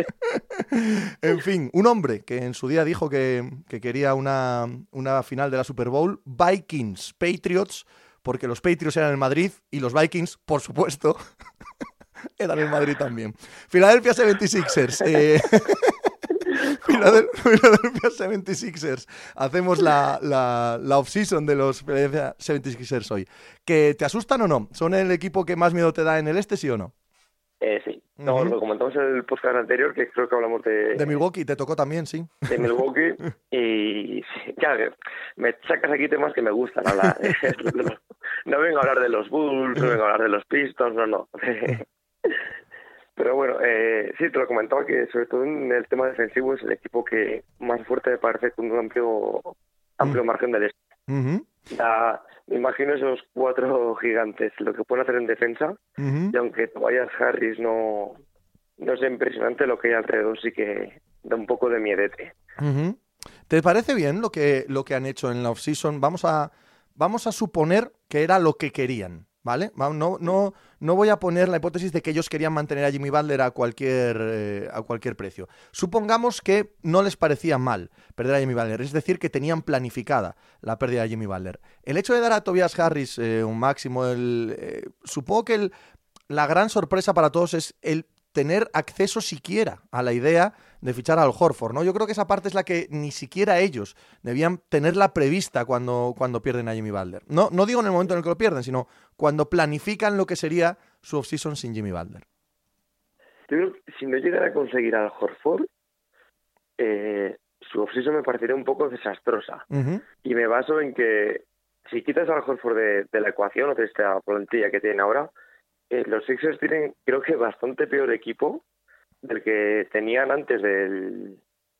en fin, un hombre que en su día dijo que, que quería una, una final de la Super Bowl, Vikings, Patriots, porque los Patriots eran el Madrid y los Vikings, por supuesto, eran el Madrid también. Philadelphia 76ers. Eh, Philadelphia 76ers. Hacemos la, la, la off-season de los Philadelphia 76ers hoy. ¿Que te asustan o no? ¿Son el equipo que más miedo te da en el este, sí o no?
Eh, sí. No, lo comentamos en el podcast anterior, que creo que hablamos de...
De Milwaukee, te tocó también, sí.
De Milwaukee. y ya, me sacas aquí temas que me gustan hablar. No vengo a hablar de los Bulls, no vengo a hablar de los Pistons, no, no. Pero bueno, eh, sí, te lo comentaba que sobre todo en el tema defensivo es el equipo que más fuerte me parece con un amplio amplio mm. margen de este. me imagino esos cuatro gigantes, lo que pueden hacer en defensa, y aunque vayas Harris no, no es impresionante, lo que hay alrededor sí que da un poco de miedete.
¿Te parece bien lo que, lo que han hecho en la offseason? Vamos a, vamos a suponer que era lo que querían. ¿Vale? No, no, no voy a poner la hipótesis de que ellos querían mantener a Jimmy Butler a cualquier, eh, a cualquier precio. Supongamos que no les parecía mal perder a Jimmy Butler, es decir, que tenían planificada la pérdida de Jimmy Butler. El hecho de dar a Tobias Harris eh, un máximo, el, eh, supongo que la gran sorpresa para todos es el tener acceso siquiera a la idea de fichar al Horford, ¿no? Yo creo que esa parte es la que ni siquiera ellos debían tenerla prevista cuando, cuando pierden a Jimmy Butler. No, no digo en el momento en el que lo pierden, sino cuando planifican lo que sería su offseason sin Jimmy Butler.
Yo creo que si no llegara a conseguir al Horford, eh, su offseason me parecería un poco desastrosa. Y me baso en que si quitas al Horford de, de la ecuación o de esta plantilla que tienen ahora, eh, los Sixers tienen, creo que, bastante peor equipo del que tenían antes del,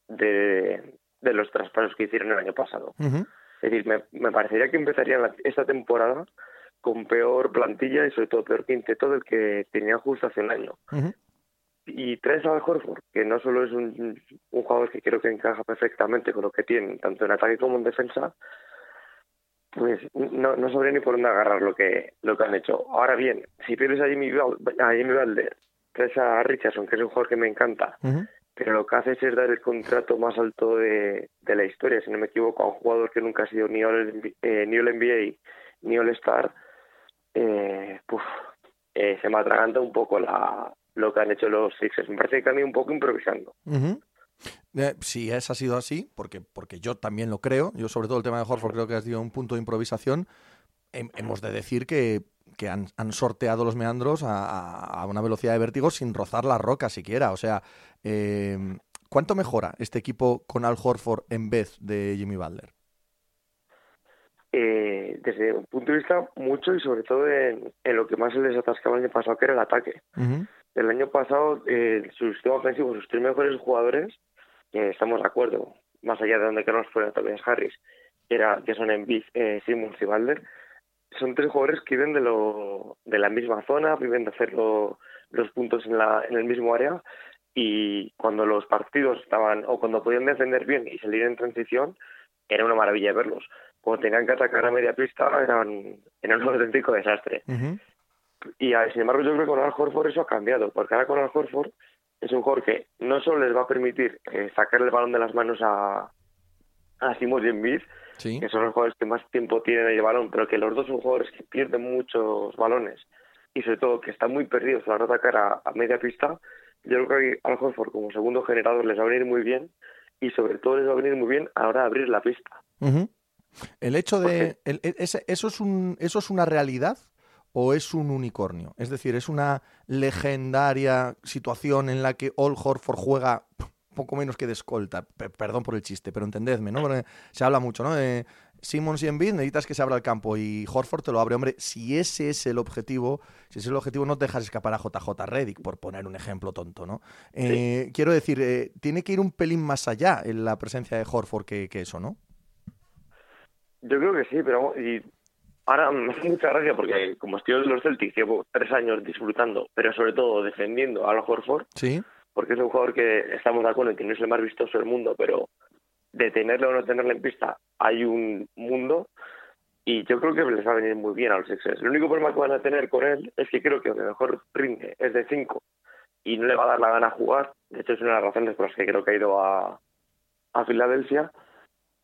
de, los traspasos que hicieron el año pasado. Es decir, me, parecería que empezarían esta temporada con peor plantilla y sobre todo peor quinteto del que tenían justo hace un año. Y traes al Horford, que no solo es un, un jugador que creo que encaja perfectamente con lo que tienen, tanto en ataque como en defensa, pues no, no sabría ni por dónde agarrar lo que lo que han hecho. Ahora bien, si pierdes a Jimmy, a Jimmy Valder, traes a Richardson, que es un jugador que me encanta, pero lo que haces es dar el contrato más alto de, de, la historia, si no me equivoco, a un jugador que nunca ha sido ni All, eh, ni All NBA ni All Star, eh, eh, se me atraganta un poco la, lo que han hecho los Sixers. Me parece que han ido un poco improvisando.
Eh, si es ha sido así, porque, porque yo también lo creo, yo sobre todo el tema de Horford creo que ha sido un punto de improvisación, hemos de decir que, que han, sorteado los meandros a, una velocidad de vértigo sin rozar la roca siquiera. O sea, eh, ¿cuánto mejora este equipo con Al Horford en vez de Jimmy Butler?
Eh, desde un punto de vista mucho y sobre todo en, lo que más se les atascaba el año pasado, que era el ataque. El año pasado, su sistema ofensivo, sus tres mejores jugadores estamos de acuerdo, más allá de donde queramos fuera Tobias Harris, era, que son en eh, Simmons y Balder, son tres jugadores que viven de, lo, de la misma zona, viven de hacer los puntos en, la, en el mismo área y cuando los partidos estaban o cuando podían defender bien y salir en transición, era una maravilla verlos. Cuando tenían que atacar a media pista eran, eran un auténtico desastre. Y sin embargo yo creo que con Al Horford eso ha cambiado, porque ahora con Al Horford es un jugador que no solo les va a permitir eh, sacar el balón de las manos a, a Simons y Embiid, que son los jugadores que más tiempo tienen el balón, pero que los dos son jugadores que pierden muchos balones y sobre todo que están muy perdidos a la hora de atacar a, media pista, yo creo que Al Horford como segundo generador les va a venir muy bien y sobre todo les va a venir muy bien a la hora de abrir la pista.
El hecho de... E, eso, es un, ¿Eso es una realidad? o es un unicornio? Es decir, es una legendaria situación en la que All Horford juega poco menos que de escolta. perdón por el chiste, pero entendedme, ¿no? se habla mucho, ¿no? De Simmons y Embiid necesitas que se abra el campo y Horford te lo abre. Hombre, si ese es el objetivo, si ese es el objetivo, no te dejas escapar a JJ Reddick, por poner un ejemplo tonto, ¿no? Eh, quiero decir, eh, tiene que ir un pelín más allá en la presencia de Horford que, que eso, ¿no?
Yo creo que sí, pero y Ahora me hace mucha gracia porque como estoy de los Celtics llevo tres años disfrutando, pero sobre todo defendiendo a los Horford.
Sí.
Porque es un jugador que estamos de acuerdo en que no es el más vistoso del mundo, pero de tenerlo o no tenerlo en pista hay un mundo y yo creo que les va a venir muy bien a los Sixers. El único problema que van a tener con él es que creo que lo que mejor rinde es de 5 y no le va a dar la gana jugar. De hecho, es una de las razones por las que creo que ha ido a, a Filadelfia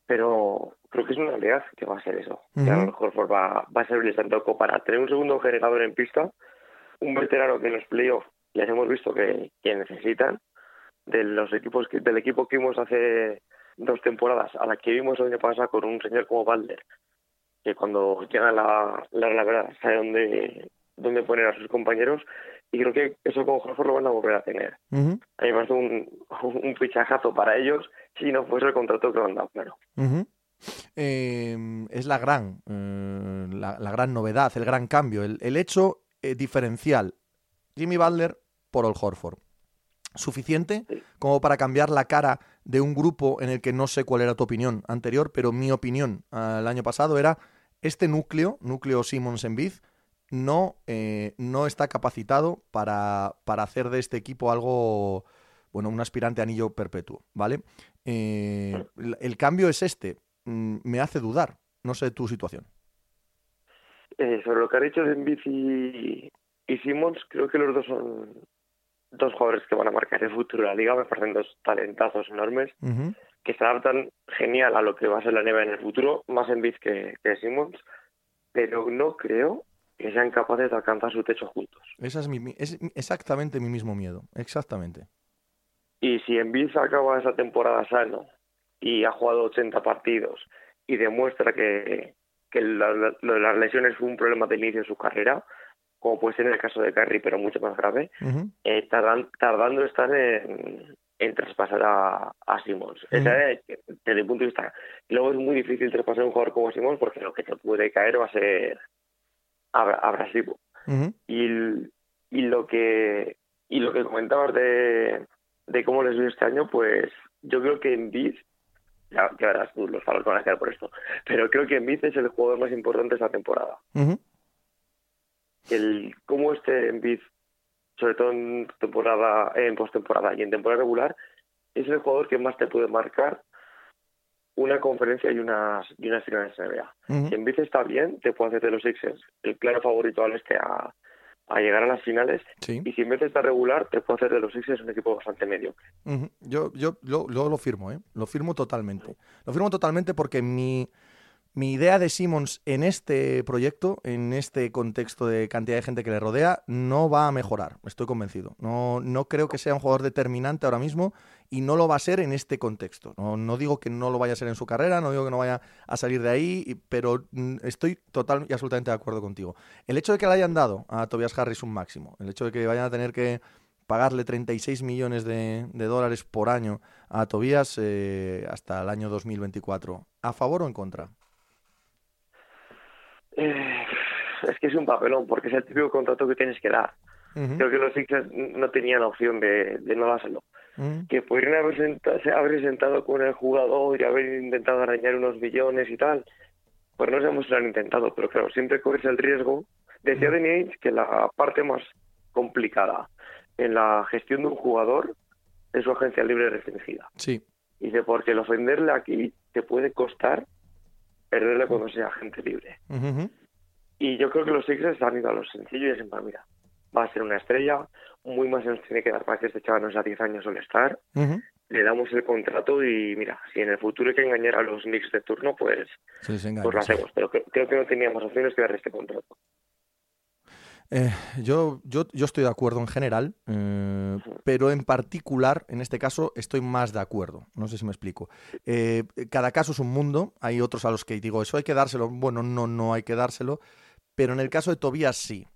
pero creo que es una realidad que va a ser eso. Que a lo mejor va, va a servir tanto para tener un segundo generador en pista, un veterano que en los playoffs les hemos visto que, que necesitan, de los equipos que, del equipo que vimos hace dos temporadas, a la que vimos el año pasado con un señor como Balder, que cuando llega la, la, la verdad sabe dónde, dónde poner a sus compañeros, y creo que eso con Horford lo van a volver a tener. A mí me parece un, un, fichajazo para ellos si no fuese el contrato que han dado, claro.
Em, es la gran, eh, la, gran novedad, el gran cambio, el, el hecho eh, diferencial. Jimmy Butler por Old Horford. ¿Suficiente como para cambiar la cara de un grupo en el que no sé cuál era tu opinión anterior, pero mi opinión el año pasado era este núcleo, núcleo Simmons en Biz, no, eh, no está capacitado para, para, hacer de este equipo algo, bueno, un aspirante anillo perpetuo, ¿vale? Eh, el, cambio es este, mm, me hace dudar, no sé tu situación.
Eh, sobre lo que ha dicho de Embiid y, y Simmons, creo que los dos son dos jugadores que van a marcar el futuro de la liga, me parecen dos talentazos enormes, que se adaptan genial a lo que va a ser la nieve en el futuro, más Embiid que, que Simmons, pero no creo que sean capaces de alcanzar su techo juntos.
Esa es, mi, es exactamente mi mismo miedo, exactamente.
Y si Envid acaba esa temporada sano y ha jugado 80 partidos y demuestra que, que lo de las lesiones fue un problema de inicio de su carrera, como puede ser en el caso de Carry, pero mucho más grave, eh, tardando estar en, en traspasar a, a Simons. desde mi punto de vista. Luego es muy difícil traspasar a un jugador como Simons porque lo que te puede caer va a ser abrasivo. y, y lo que y lo que comentabas de, de cómo les vio este año, pues yo creo que en Biz, ya, verás tú, los faros van a quedar por esto, pero creo que en Biz es el jugador más importante de esta temporada. El cómo este en Biz sobre todo en temporada, en postemporada y en temporada regular, es el jugador que más te puede marcar una conferencia y unas, y unas finales NBA. Si en vez está bien, te puede hacer de los Sixers el claro favorito al este a, a llegar a las finales. Y si de estar regular, te puede hacer de los Sixers un equipo bastante medio.
Yo, yo lo, lo, firmo, ¿eh? Lo firmo totalmente. Lo firmo totalmente porque mi mi idea de Simmons en este proyecto, en este contexto de cantidad de gente que le rodea, no va a mejorar, estoy convencido. No, no creo que sea un jugador determinante ahora mismo y no lo va a ser en este contexto. No, no digo que no lo vaya a ser en su carrera, no digo que no vaya a salir de ahí, pero mm, estoy total y absolutamente de acuerdo contigo. El hecho de que le hayan dado a Tobias Harris un máximo, el hecho de que vayan a tener que pagarle 36 millones de, dólares por año a Tobias eh, hasta el año 2024, ¿a favor o en contra?
Eh, es que es un papelón, porque es el típico contrato que tienes que dar. Creo que los Sixers no tenían opción de, de no dárselo. Que podrían haber sentado, haber sentado con el jugador y haber intentado arañar unos millones y tal. Pues no sabemos si lo han intentado, pero claro, siempre corres el riesgo. Decía Danny que la parte más complicada en la gestión de un jugador es su agencia libre restringida.
Sí.
Dice, porque el ofenderle aquí te puede costar perderle cuando sea agente libre. Y yo creo que los Sixers han ido a lo sencillo y es en mira, va a ser una estrella, muy más se nos tiene que dar para que este chaval no sea 10 años suele estar. Le damos el contrato y mira, si en el futuro hay que engañar a los Knicks de turno, pues, pues lo hacemos. Pero creo que no teníamos opciones que darle este contrato.
Eh, yo, yo, yo, estoy de acuerdo en general, eh, pero en particular, en este caso, estoy más de acuerdo. No sé si me explico. Eh, cada caso es un mundo. Hay otros a los que digo, eso hay que dárselo. Bueno, no, no hay que dárselo. Pero en el caso de Tobias, sí.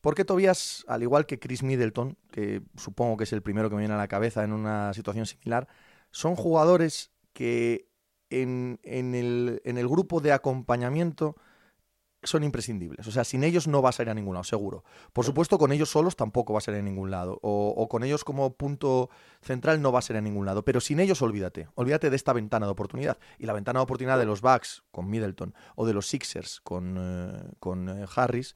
Porque Tobias, al igual que Chris Middleton, que supongo que es el primero que me viene a la cabeza en una situación similar, son jugadores que en, en, el, en el grupo de acompañamiento son imprescindibles. O sea, sin ellos no vas a ir a ningún lado, seguro. Por supuesto, con ellos solos tampoco va a ser en ningún lado. O, con ellos como punto central no va a ser en ningún lado. Pero sin ellos, olvídate. Olvídate de esta ventana de oportunidad. Y la ventana de oportunidad de los Bucks con Middleton o de los Sixers con, eh, con eh, Harris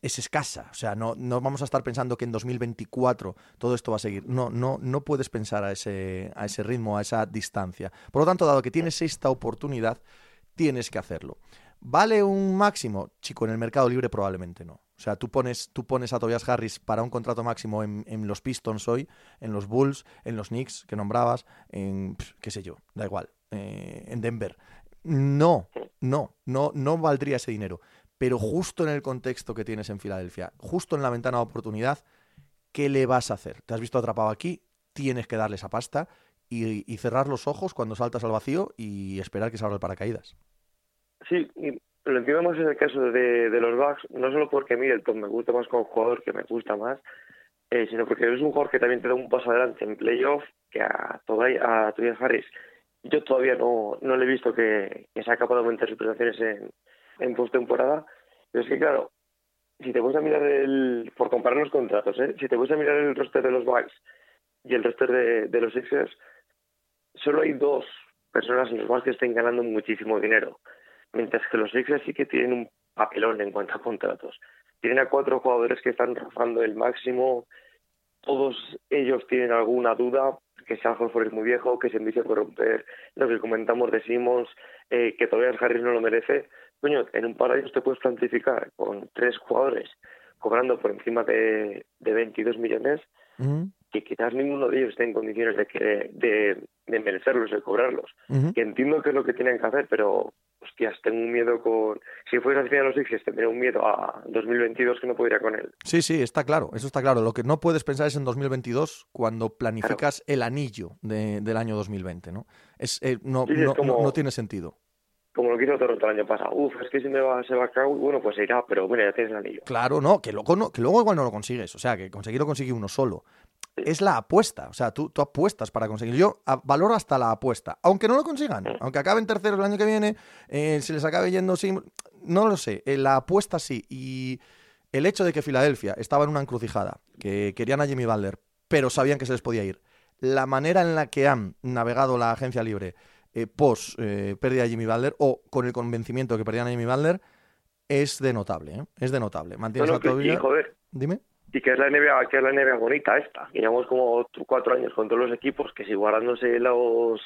es escasa. O sea, no, no vamos a estar pensando que en 2024 todo esto va a seguir. No, no, no puedes pensar a ese, a ese ritmo, a esa distancia. Por lo tanto, dado que tienes esta oportunidad, tienes que hacerlo. ¿Vale un máximo? Chico, en el mercado libre probablemente no. O sea, tú pones, tú pones a Tobias Harris para un contrato máximo en, los Pistons hoy, en los Bulls, en los Knicks que nombrabas, en qué sé yo, da igual, eh, en Denver. No, no, no, no valdría ese dinero. Pero justo en el contexto que tienes en Filadelfia, justo en la ventana de oportunidad, ¿qué le vas a hacer? ¿Te has visto atrapado aquí? Tienes que darle esa pasta y, y cerrar los ojos cuando saltas al vacío y esperar que se abra el paracaídas.
Sí, lo entiendo más en el caso de, de los Bucks, no solo porque Middleton me gusta más como jugador, que me gusta más, eh, sino porque es un jugador que también te da un paso adelante en playoff que a, a Tobias Harris. Yo todavía no, no le he visto que, que sea capaz de aumentar sus prestaciones en, en postemporada, pero es que claro, si te puedes a mirar el, por comparar los contratos, ¿eh? si te puedes a mirar el roster de los Bucks y el roster de, de los Sixers, solo hay dos personas en los Bucks que estén ganando muchísimo dinero mientras que los Sixers sí que tienen un papelón en cuanto a contratos. Tienen a cuatro jugadores que están rozando el máximo, todos ellos tienen alguna duda, que sea Horford es muy viejo, que se envicia por romper lo que comentamos de Simmons, eh, que todavía Harris no lo merece. Coño, en un par de años te puedes plantificar con tres jugadores cobrando por encima de, de 22 millones que quizás ninguno de ellos esté en condiciones de, que, de, de merecerlos, de cobrarlos. Que entiendo que es lo que tienen que hacer, pero hostias, tengo un miedo con... Si fuese al final los Sixers, tendría un miedo a 2022 que no podría con él.
Sí, sí, está claro, eso está claro. Lo que no puedes pensar es en 2022 cuando planificas el anillo de, del año 2020, ¿no? Es, eh, no, no, no, tiene sentido
como lo que hizo Toronto el año pasado. Uf, es que si me va, se va a caer, bueno, pues se irá, pero bueno, ya tienes el anillo.
Claro, no, que luego, no, que luego igual no lo consigues. O sea, que conseguirlo consigue uno solo es la apuesta. O sea, tú, tú apuestas para conseguir. Yo valoro hasta la apuesta. Aunque no lo consigan, aunque acaben terceros el año que viene, eh, se les acabe yendo sin. No lo sé. Eh, la apuesta sí. Y el hecho de que Filadelfia estaba en una encrucijada, que querían a Jimmy Butler, pero sabían que se les podía ir. La manera en la que han navegado la agencia libre eh, post pérdida de Jimmy Butler o con el convencimiento de que perdían a Jimmy Butler es de notable. Es de notable. Mantienes no,
joder.
Dime
y que es la NBA, que es la NBA bonita esta. Llevamos como cuatro años con todos los equipos que si guardándose los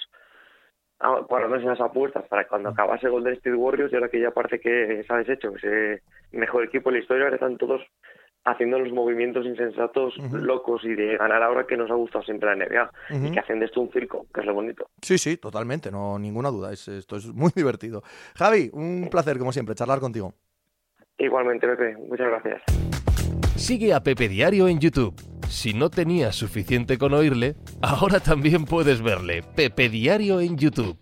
ah, guardándose las apuestas para cuando mm. acabase Golden State Warriors y ahora que ya parece que se ha deshecho ese mejor equipo de la historia, que están todos haciendo los movimientos insensatos, locos y de ganar ahora que nos ha gustado siempre la NBA y que hacen de esto un circo, que es lo bonito.
Sí, sí, totalmente, no ninguna duda, es, esto es muy divertido. Javi, un placer como siempre charlar contigo.
Igualmente, Pepe, muchas gracias.
Sigue a Pepe Diario en YouTube. Si no tenías suficiente con oírle, ahora también puedes verle. Pepe Diario en YouTube.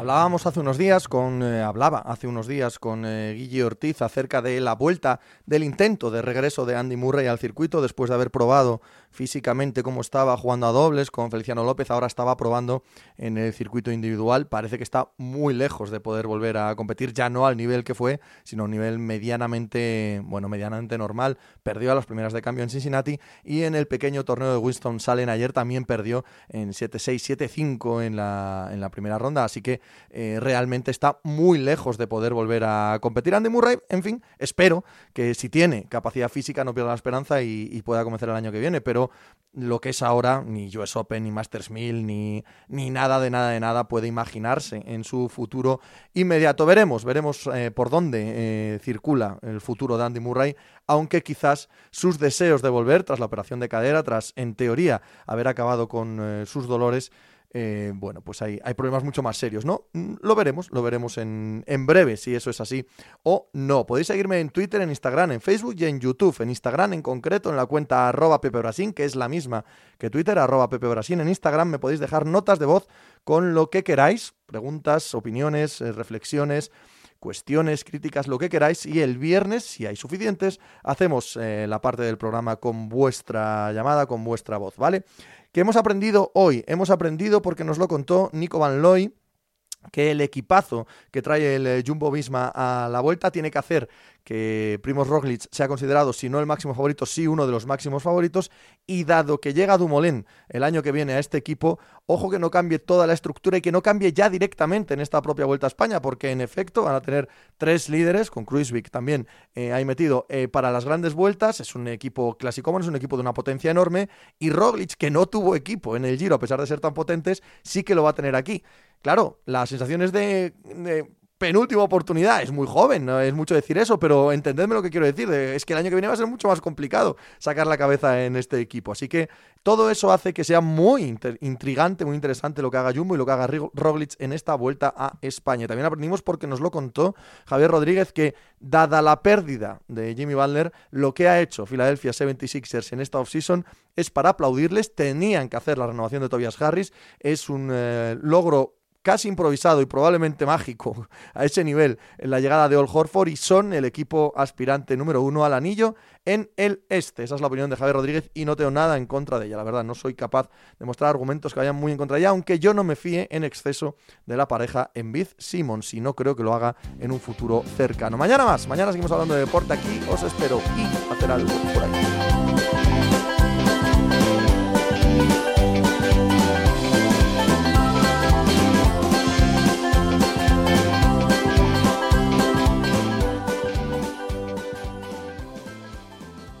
Hablábamos hace unos días con eh, hablaba hace unos días con eh, Guille Ortiz acerca de la vuelta del intento de regreso de Andy Murray al circuito después de haber probado físicamente cómo estaba jugando a dobles con Feliciano López, ahora estaba probando en el circuito individual, parece que está muy lejos de poder volver a competir, ya no al nivel que fue, sino a un nivel medianamente, bueno, medianamente normal, perdió a las primeras de cambio en Cincinnati y en el pequeño torneo de Winston Salem ayer también perdió en 7-6, 7-5 en la, en la primera ronda, así que eh, realmente está muy lejos de poder volver a competir. Andy Murray, en fin, espero que si tiene capacidad física no pierda la esperanza y, pueda comenzar el año que viene, pero lo que es ahora, ni US Open, ni Masters 1000, ni, ni nada de nada de nada puede imaginarse en su futuro inmediato. Veremos, veremos eh, por dónde eh, circula el futuro de Andy Murray, aunque quizás sus deseos de volver tras la operación de cadera, tras en teoría haber acabado con sus dolores, eh, bueno, pues hay, hay, problemas mucho más serios, ¿no? Mm, lo veremos, lo veremos en, en, breve si eso es así o no. Podéis seguirme en Twitter, en Instagram, en Facebook y en YouTube. En Instagram en concreto, en la cuenta arroba Pepe que es la misma que Twitter, arroba Pepe En Instagram me podéis dejar notas de voz con lo que queráis, preguntas, opiniones, eh, reflexiones cuestiones, críticas, lo que queráis. Y el viernes, si hay suficientes, hacemos eh, la parte del programa con vuestra llamada, con vuestra voz, ¿vale? ¿Qué hemos aprendido hoy? Hemos aprendido porque nos lo contó Nico Van Looy que el equipazo que trae el eh, Jumbo Visma a la vuelta tiene que hacer que Primoz Roglic sea considerado, si no el máximo favorito, sí uno de los máximos favoritos, y dado que llega Dumoulin el año que viene a este equipo, ojo que no cambie toda la estructura y que no cambie ya directamente en esta propia Vuelta a España, porque en efecto van a tener tres líderes, con Kruisvik también eh, ahí metido eh, para las grandes vueltas, es un equipo clásico, es un equipo de una potencia enorme, y Roglic, que no tuvo equipo en el Giro, a pesar de ser tan potentes, sí que lo va a tener aquí. Claro, las sensaciones de, penúltima oportunidad. Es muy joven, no es mucho decir eso, pero entendedme lo que quiero decir. Es que el año que viene va a ser mucho más complicado sacar la cabeza en este equipo. Así que todo eso hace que sea muy intrigante, muy interesante lo que haga Jumbo y lo que haga Roglic en esta vuelta a España. También aprendimos porque nos lo contó Javier Rodríguez que, dada la pérdida de Jimmy Butler, lo que ha hecho Philadelphia 76ers en esta offseason es para aplaudirles. Tenían que hacer la renovación de Tobias Harris. Es un eh, logro casi improvisado y probablemente mágico a ese nivel en la llegada de Old Horford y son el equipo aspirante número uno al anillo en el este. Esa es la opinión de Javier Rodríguez y no tengo nada en contra de ella. La verdad, no soy capaz de mostrar argumentos que vayan muy en contra de ella, aunque yo no me fíe en exceso de la pareja en Biz Simmons y no creo que lo haga en un futuro cercano. Mañana más, mañana seguimos hablando de deporte aquí, os espero y hacer algo por ahí.